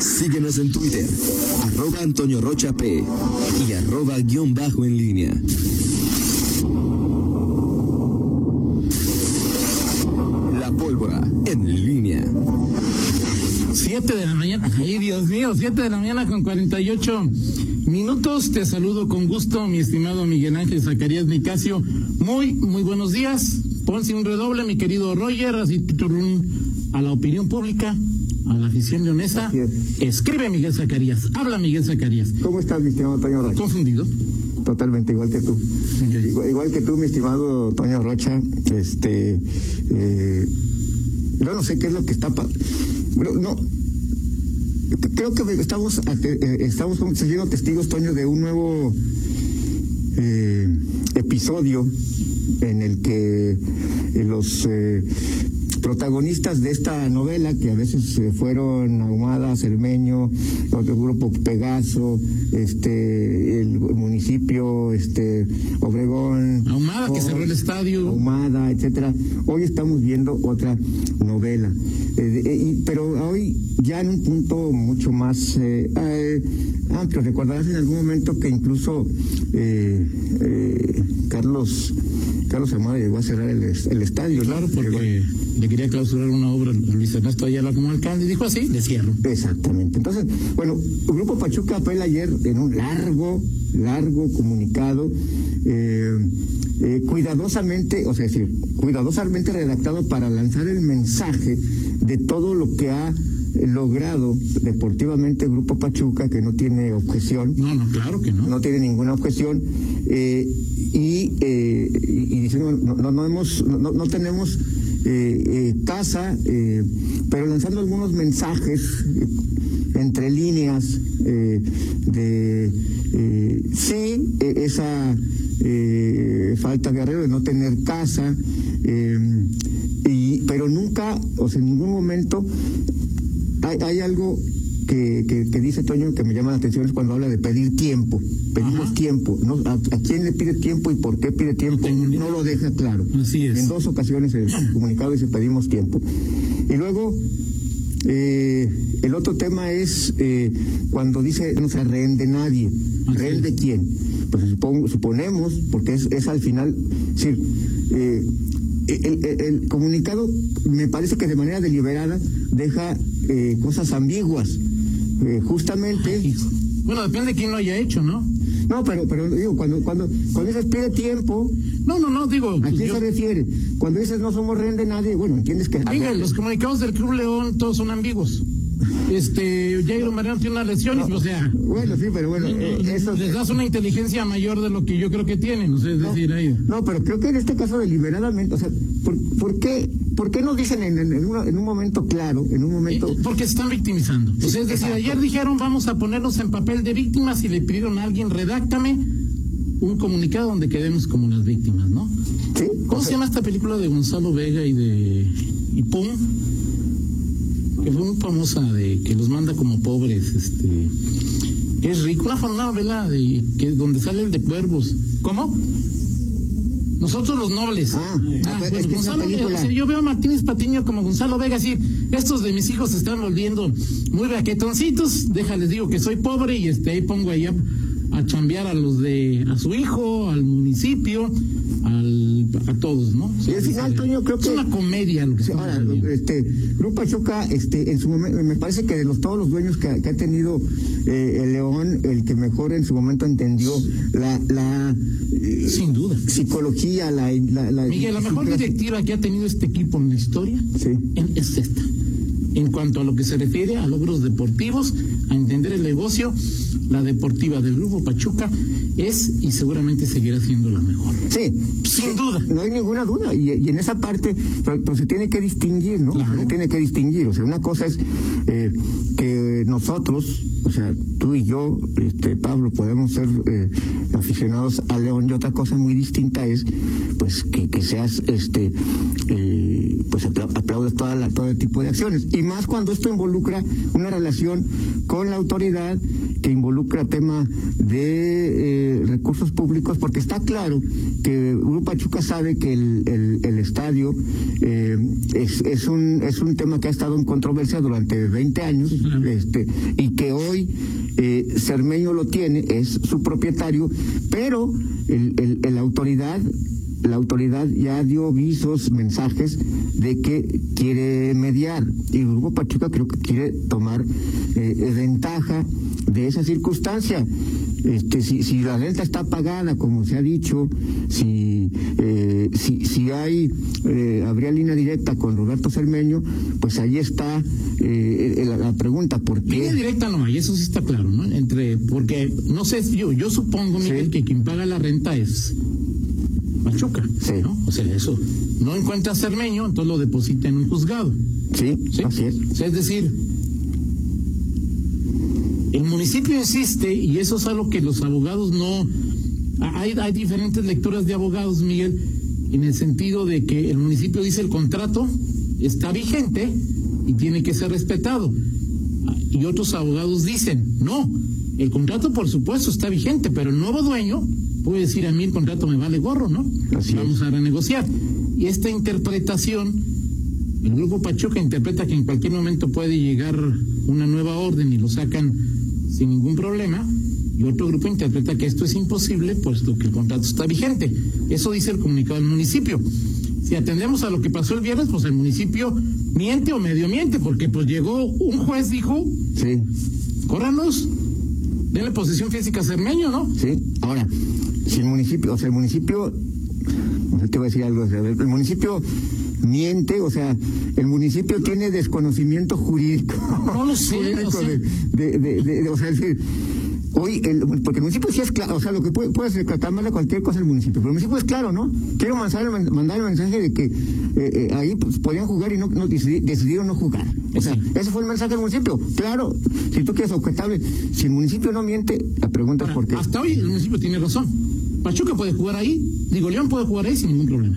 Síguenos en Twitter, arroba Antonio Rocha P y arroba guion bajo en línea. La pólvora en línea. Siete de la mañana, ay Dios mío, siete de la mañana con 48 minutos. Te saludo con gusto, mi estimado Miguel Ángel Zacarías Nicasio. Muy, muy buenos días. Ponce un redoble, mi querido Roger, así a la opinión pública, a la afición leonesa. Es. Escribe Miguel Zacarías, habla Miguel Zacarías. ¿Cómo estás, mi estimado Toño Rocha? Confundido. Totalmente igual que tú. Igual, igual que tú, mi estimado Toño Rocha. Este, eh, yo no sé qué es lo que está pa- bueno, no. Creo que estamos eh, estamos siendo testigos, Toño, de un nuevo eh, episodio en el que los eh, protagonistas de esta novela, que a veces eh, fueron Ahumada, Cermeño, otro grupo Pegaso, este, el municipio, este, Obregón. Ahumada, que cerró el estadio. Ahumada, etcétera. Hoy estamos viendo otra novela, Eh, eh, y- pero hoy ya en un punto mucho más eh, eh, amplio. Recordarás en algún momento que incluso eh, Carlos Carlos Ahumada llegó a cerrar el, el estadio. Claro, Llegó- porque le quería clausurar una obra a Luis Ernesto Ayala como alcalde. Y dijo así, le cierro. Exactamente. Entonces, bueno, el Grupo Pachuca apela ayer en un largo, largo comunicado, eh, eh, cuidadosamente, o sea, es decir, cuidadosamente redactado para lanzar el mensaje de todo lo que ha logrado deportivamente el Grupo Pachuca, que no tiene objeción, No, no, claro que no. no tiene ninguna objeción eh, y, eh, y, diciendo no, no, no hemos no, no- tenemos eh, eh, casa eh, pero lanzando algunos mensajes entre líneas de sí eh, esa eh, falta guerrero de no tener casa eh, y pero nunca o sea en ningún momento hay, hay algo que, que, que dice Toño que me llama la atención es cuando habla de pedir tiempo. Pedimos Ajá. tiempo. ¿no? ¿A, a quién le pide tiempo y por qué pide tiempo? No lo deja claro. Así es. En dos ocasiones el comunicado dice pedimos tiempo. Y luego, eh, el otro tema es eh, cuando dice no se rehén de nadie. ¿Rehén de quién? Pues supongo- suponemos, porque es, es al final, es decir, eh, el, el- el comunicado me parece que de manera deliberada deja eh, cosas ambiguas. Eh, justamente. Bueno, depende de quién lo haya hecho, ¿no? no, pero, pero digo, cuando, cuando, cuando dices pide tiempo, No, no, no, digo, ¿a quién yo- se refiere? Cuando dices no somos rehén de nadie, bueno, entiendes que... a Miguel, ver, los comunicados del Club León todos son ambiguos. Este, Jairo Mariano tiene una lesión, o sea, Bueno, sí, pero bueno, eh, eso... les das una inteligencia mayor de lo que yo creo que tienen, o sea, es decir, ahí. No, pero creo que en este caso deliberadamente, o sea, ¿por, por qué, por qué no dicen en, en, en una- en un momento claro, en un momento... Porque se están victimizando. O sea, es decir, ayer dijeron vamos a ponernos en papel de víctimas y le pidieron a alguien, redáctame un comunicado donde quedemos como las víctimas, ¿no? ¿Sí? ¿Cómo O se llama esta película de Gonzalo Vega y de y Pum? Que fue muy famosa de que los manda como pobres, este que es rico, una, novela de que donde sale el de cuervos. ¿Cómo? Nosotros los nobles. Ah, es que Gonzalo Vega, película- o sea, yo veo a Martínez Patiño como Gonzalo Vega, así, estos de mis hijos se están volviendo muy raquetoncitos, déjales digo que soy pobre y este ahí pongo ahí a, a chambear a los de, a su hijo, al municipio, al, a todos, ¿no? Al final, Toño, creo es que- una comedia lo que Sí, ahora, este, Grupo Pachuca, este, en su momento, me parece que de los todos los dueños que, que ha tenido eh, el León, el que mejor en su momento entendió la, la eh, Sin duda. psicología, la, la, la- Miguel, la mejor directiva que ha tenido este equipo en la historia Sí. en- es esta. En cuanto a lo que se refiere a logros deportivos, a entender el negocio, la deportiva del Grupo Pachuca es y seguramente seguirá siendo la mejor. Sí, Sin duda. no hay ninguna duda. Y, y en esa parte, pues, se tiene que distinguir, ¿no? Claro. Se tiene que distinguir. O sea, una cosa es eh, que nosotros, o sea, tú y yo, este, Pablo, podemos ser eh, aficionados a León y otra cosa muy distinta es, pues, que, que seas, este, eh, pues, apla- aplaudes toda la, todo tipo de acciones. Y más cuando esto involucra una relación con la autoridad que involucra tema de eh, recursos públicos, porque está claro que Grupo Pachuca sabe que el, el, el estadio eh, es, es, un, es un tema que ha estado en controversia durante 20 años, Claro. este, y que hoy eh, Cermeño lo tiene, es su propietario, pero el, el, la autoridad la autoridad ya dio visos, mensajes de que quiere mediar y el Grupo Pachuca creo que quiere tomar eh, ventaja de esa circunstancia. Este, si, si la renta está pagada, como se ha dicho, si, eh, si, si hay, eh, habría línea directa con Roberto Cermeño, pues ahí está eh, la, pregunta, ¿por qué? Línea directa no hay, eso sí está claro, ¿no? Entre, porque, no sé, yo, yo supongo, Miguel, que quien paga la renta es Pachuca, sí. ¿no? O sea, eso, no encuentra Cermeño, entonces lo deposita en un juzgado. Sí, ¿sí? así es. es decir, el municipio insiste, y eso es algo que los abogados no... Hay, hay diferentes lecturas de abogados, Miguel, en el sentido de que el municipio dice el contrato está vigente y tiene que ser respetado. Y otros abogados dicen, no, el contrato por supuesto está vigente, pero el nuevo dueño puede decir a mí el contrato me vale gorro, ¿no? Vamos a renegociar. Y esta interpretación, el grupo Pachuca interpreta que en cualquier momento puede llegar una nueva orden y lo sacan sin ningún problema, y otro grupo interpreta que esto es imposible, puesto que el contrato está vigente. Eso dice el comunicado del municipio. Si atendemos a lo que pasó el viernes, pues el municipio miente o medio miente, porque pues llegó un juez, dijo, sí. córranos, denle posesión física a Cermeño, ¿no? Sí, ahora, si el municipio, o sea, el municipio, no sé, te voy a decir algo, el municipio miente, o sea, el municipio tiene desconocimiento jurídico. No lo sé. de, de, de, o sea, es decir, hoy, el, porque el municipio sí es claro, o sea, lo que puede, puede reclamarle cualquier cosa al municipio, pero el municipio es claro, ¿no? Quiero mandar, mandar el mensaje de que eh, eh, ahí pues, podían jugar y no, no decidieron no jugar. O sea, ese fue el mensaje del municipio. Claro, si tú quieres objetable, si el municipio no miente, la pregunta es por qué. Hasta hoy el municipio tiene razón. Pachuca puede jugar ahí, digo, León puede jugar ahí sin ningún problema.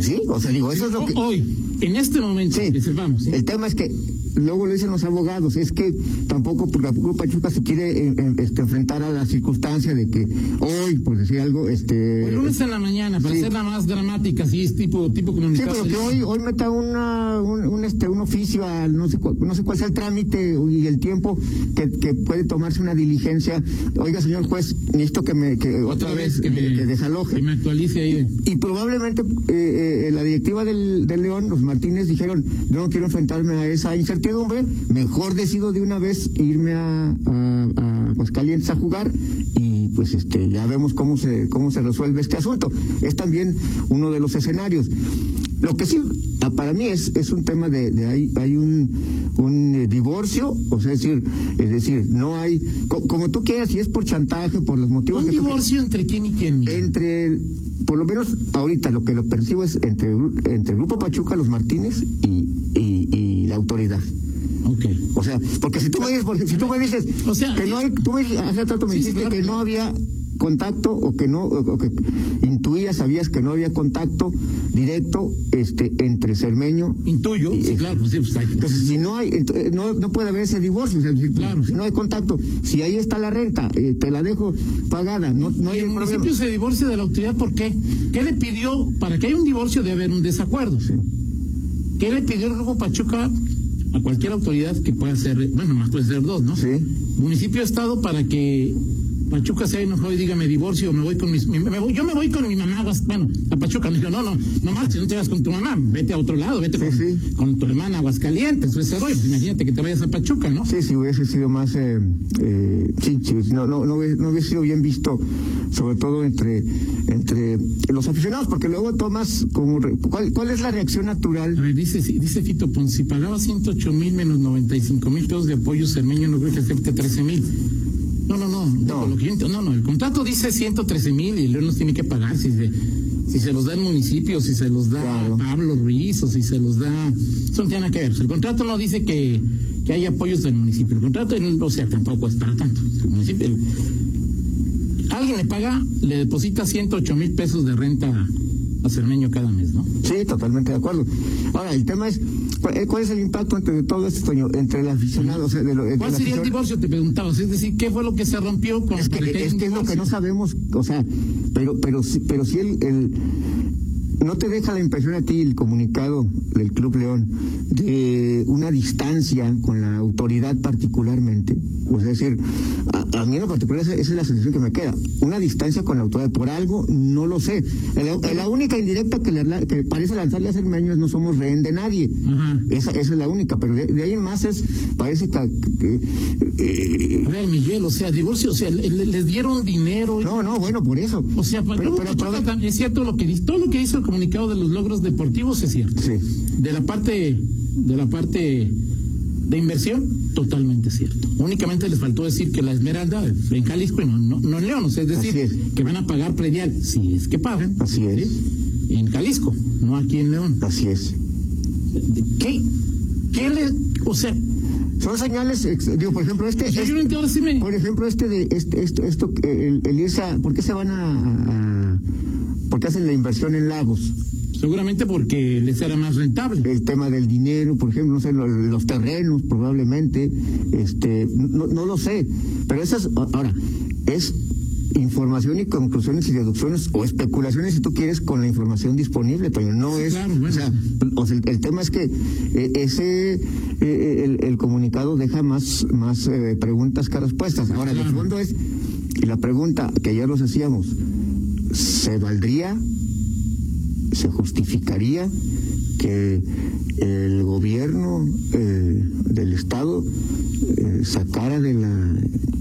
Sí, o sea, digo, eso es lo que... Hoy, en este momento, sí. El tema es que luego lo dicen los abogados, es que tampoco porque la Pachuca se quiere eh, eh, este, enfrentar a la circunstancia de que hoy, por decir algo, este... El lunes en la mañana, para hacerla más dramática, sí, es tipo, tipo comunitario. Sí, pero que hoy, hoy meta una, un, este, un oficio al, no sé, no sé cuál sea el trámite y el tiempo que, que puede tomarse una diligencia. Oiga, señor juez, necesito que me, que otra, vez, que, me, desaloje. Que me actualice ahí. Y probablemente eh, la directiva del, del León, los Martínez, dijeron, yo no quiero enfrentarme a esa incertidumbre mejor decido de una vez irme a, a, a Aguascalientes a jugar y pues este ya vemos cómo se cómo se resuelve este asunto. Es también uno de los escenarios. Lo que sí ah, para mí es, es un tema de, de hay, hay un, un eh, divorcio, o sea, es decir, es decir, no hay, como tú quieras, si es por chantaje, por los motivos. ¿Un divorcio entre quién y quién? Entre, por lo menos ahorita lo que lo percibo es entre, entre el Grupo Pachuca, los Martínez y la autoridad. Okay. O sea, porque si tú me dices, si tú me dices o sea, que no hay, tú me, hace rato me sí, dijiste que no había contacto o que no o que intuías sabías que no había contacto directo este entre Cermeño intuyo y, sí, claro pues, pues, entonces si no hay no, no puede haber ese divorcio o sea, claro si no hay contacto si ahí está la renta eh, te la dejo pagada no no hay el municipio se divorcia de la autoridad ¿por qué? ¿qué le pidió para que haya un divorcio debe haber un desacuerdo. ¿qué le pidió el grupo Pachuca a cualquier autoridad que pueda ser, bueno, más puede ser dos, ¿no? Sí. Municipio Estado para que Pachuca sea enojado y diga me divorcio, me voy con mis, me, me voy, yo me voy con mi mamá, bueno, a Pachuca me dijo, no, no, no más, si no te vas con tu mamá, vete a otro lado, vete con, sí. con, tu hermana Aguascalientes, ese rollo, pues imagínate que te vayas a Pachuca, ¿no? Sí, sí, hubiese sido más, eh, eh, sí, no, no, no, no hubiese sido bien visto, sobre todo entre, entre los aficionados, porque luego tomas como, ¿cuál, cuál es la reacción natural? A ver, dice, dice Fito Pon, si pagaba 108 mil menos 95 mil pesos de apoyo Cermeño, no creo que acepte 13 mil. No, no, no, no, lo que yo, no, no, el contrato dice 113 mil y luego nos tiene que pagar si se, si se los da el municipio, si se los da claro. Pablo Ruiz o si se los da, eso no tiene nada que ver. El contrato no dice que, que hay apoyos del municipio, el contrato, o sea, tampoco es para tanto. El municipio, alguien le paga, le deposita 108 mil pesos de renta a Cermeño cada mes, ¿no? Sí, totalmente de acuerdo. Ahora, el tema es, ¿cuál es el impacto entre todo esto, entre el aficionado? O sea, de lo, ¿Cuál sería el divorcio, te preguntabas? Es decir, ¿qué fue lo que se rompió con Es que, es, que es lo que no sabemos, o sea, pero, pero, pero si el, el ¿No te deja la impresión a ti el comunicado del Club León de una distancia con la autoridad particularmente? O sea, es decir, a, mí en lo particular esa, es la sensación que me queda. Una distancia con la autoridad. Por algo, no lo sé. La, única indirecta que, le, que parece lanzarle hace años no somos rehén de nadie. esa, esa, es la única. Pero de, ahí en más es, parece que... Eh, a ver, Miguel, o sea, divorcio, o sea, les dieron dinero. No, no, bueno, por eso. O sea, pero, pero, es cierto lo que dice, todo lo que dice el comunicado de los logros deportivos es cierto. Sí. De la parte, de la parte de inversión, totalmente cierto. Únicamente les faltó decir que la Esmeralda en Jalisco y no, no, en León, o sea, es decir, que van a pagar predial, si es que pagan. Así es. En Jalisco, no aquí en León. Así es. ¿Qué? ¿Qué le, o sea, son señales, digo, por ejemplo, este, este por ejemplo, este de este, esto, esto, el, el IRSA, ¿por qué se van a, a, por qué hacen la inversión en lagos? Seguramente porque les era más rentable. El tema del dinero, por ejemplo, no sé, los, terrenos, probablemente, este, no, no lo sé, pero esas, ahora, es información y conclusiones y deducciones o especulaciones si tú quieres con la información disponible, pero no es, o sea, el, tema es que eh, ese eh, el, comunicado deja más más eh, preguntas que respuestas. Ahora, el fondo es y la pregunta que ya nos hacíamos, ¿se valdría se justificaría que el gobierno del estado sacara de la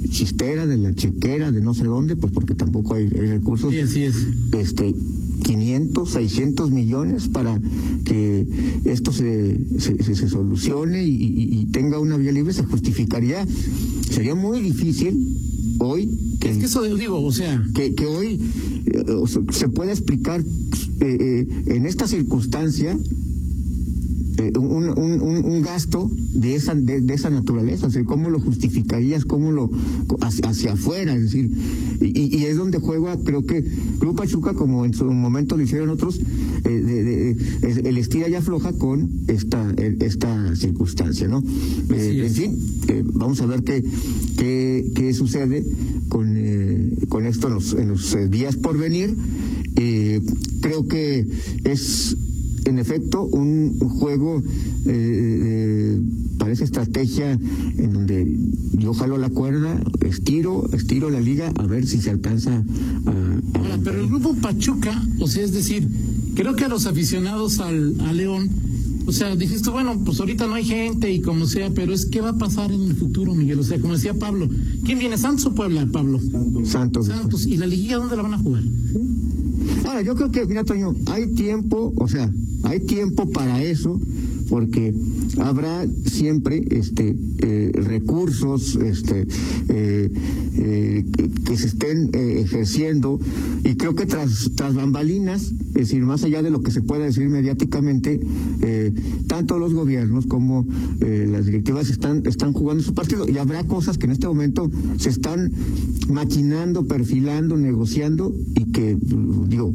chistera, de la chequera, de no sé dónde, pues porque tampoco hay, recursos. Sí, así es. Este, 500, 600 millones para que esto se, se, solucione y, tenga una vía libre, se justificaría. Sería muy difícil hoy. Que, es que eso digo, o sea. Que, que hoy eh, se pueda explicar eh, eh, en esta circunstancia eh, un, un, un, gasto de esa de, esa naturaleza, o sea, cómo lo justificarías, cómo lo hacia, afuera, es decir, y, y, es donde juega, creo que Club Pachuca, como en su momento lo hicieron otros, eh, de, el estira ya afloja con esta esta circunstancia, ¿no? Eh, en fin, vamos a ver qué qué, qué sucede con con esto en los, en los días por venir. creo que es en efecto un, juego eh, para esa estrategia en donde yo jalo la cuerda, estiro, estiro la liga a ver si se alcanza a... pero el grupo Pachuca, o sea, es decir, creo que a los aficionados al, a León, o sea, dijiste, bueno, pues ahorita no hay gente y como sea, pero es qué va a pasar en el futuro, Miguel. O sea, como decía Pablo, ¿quién viene? ¿Santos o Puebla, Pablo? Santos. Santos. ¿Y la liguilla dónde la van a jugar? Ahora, yo creo que, mira, Toño, hay tiempo, o sea, hay tiempo para eso porque habrá siempre este eh, recursos este eh, eh, que, se estén ejerciendo. Y creo que tras tras bambalinas es decir más allá de lo que se pueda decir mediáticamente tanto los gobiernos como las directivas están están jugando su partido. Y habrá cosas que en este momento se están maquinando perfilando negociando y que digo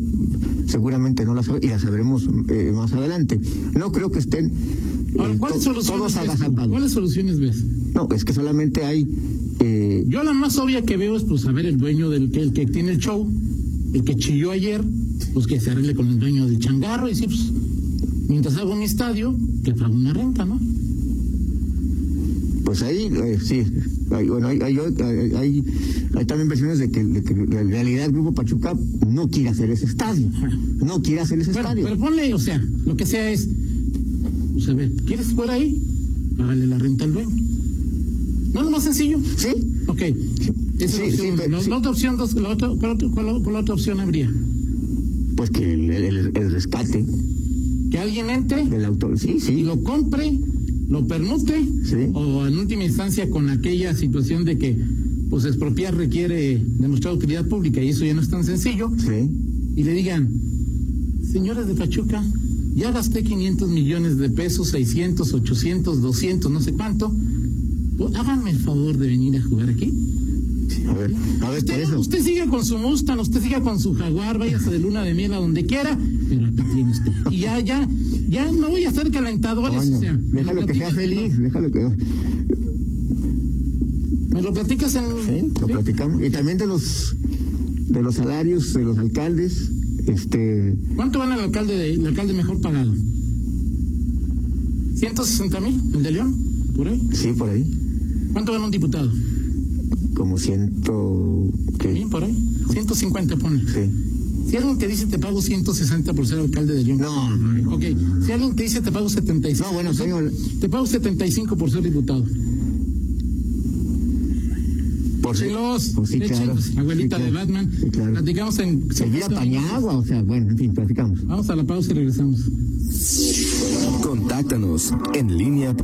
seguramente no las y las sabremos más adelante. No creo que estén ¿cuáles, soluciones ves, soluciones ves? No, es que solamente hay... Eh... Yo la más obvia que veo es, pues, a ver, el dueño del que, el que tiene el show, el que chilló ayer, pues que se arregle con el dueño del changarro y sí, pues, mientras hago mi estadio, que pague una renta, ¿no? Pues ahí, eh, sí, hay, bueno, hay, hay, hay, también versiones de que, de que en realidad el Grupo Pachuca no quiere hacer ese estadio, no quiere hacer ese estadio. Pero ponle, o sea, lo que sea es, pues a ver, ¿quieres jugar ahí? Págale la renta al dueño. ¿No es lo más sencillo? Sí. Ok. Esa es la, opción, la, otra opción, dos, la otra, ¿cuál, cuál, otra opción habría? Pues que el, el, el rescate. Que alguien entre. Del autor, sí, sí. Y lo compre, lo permute. Sí. O en última instancia con aquella situación de que pues expropiar requiere demostrar utilidad pública y eso ya no es tan sencillo. Sí. Y le digan, señores de Pachuca, ya gasté 500 millones de pesos, 600, 800, 200, no sé cuánto. Pues, háganme el favor de venir a jugar aquí. a ver, a ver, usted, eso. usted siga con su Mustang, usted siga con su Jaguar, váyase de luna de miel a donde quiera, pero aquí tiene usted. Y ya, ya, ya no voy a ser calentadores. o sea, déjalo que sea feliz, déjalo que. ¿Me lo platicas en.? Sí, lo platicamos. Y también de los, de los salarios de los alcaldes Este, ¿Cuánto gana el alcalde, de- el alcalde mejor pagado? ¿160 mil? ¿El de León? ¿Por ahí? sí, por ahí. ¿Cuánto gana un diputado? Como ciento. ¿qué? ¿Bien por ahí? 150 pone. Sí. Si alguien te dice te pago 160 por ser alcalde de León. No, no, no. Ok, si alguien te dice te pago 75. No, bueno, señor. Te pago 75 por ser diputado. Por si- Chelos, pues sí, leche, claro. abuelita Sí, de. Batman. Sí, claro. Platicamos en. Seguir apañado, o sea, bueno, en fin, platicamos. Vamos a la pausa y regresamos. Contáctanos en línea